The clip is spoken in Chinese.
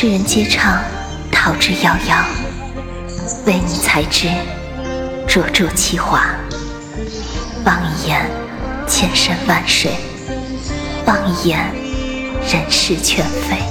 世人皆唱逃之夭夭唯你才知灼灼其华望一眼千山万水望一眼人事全非。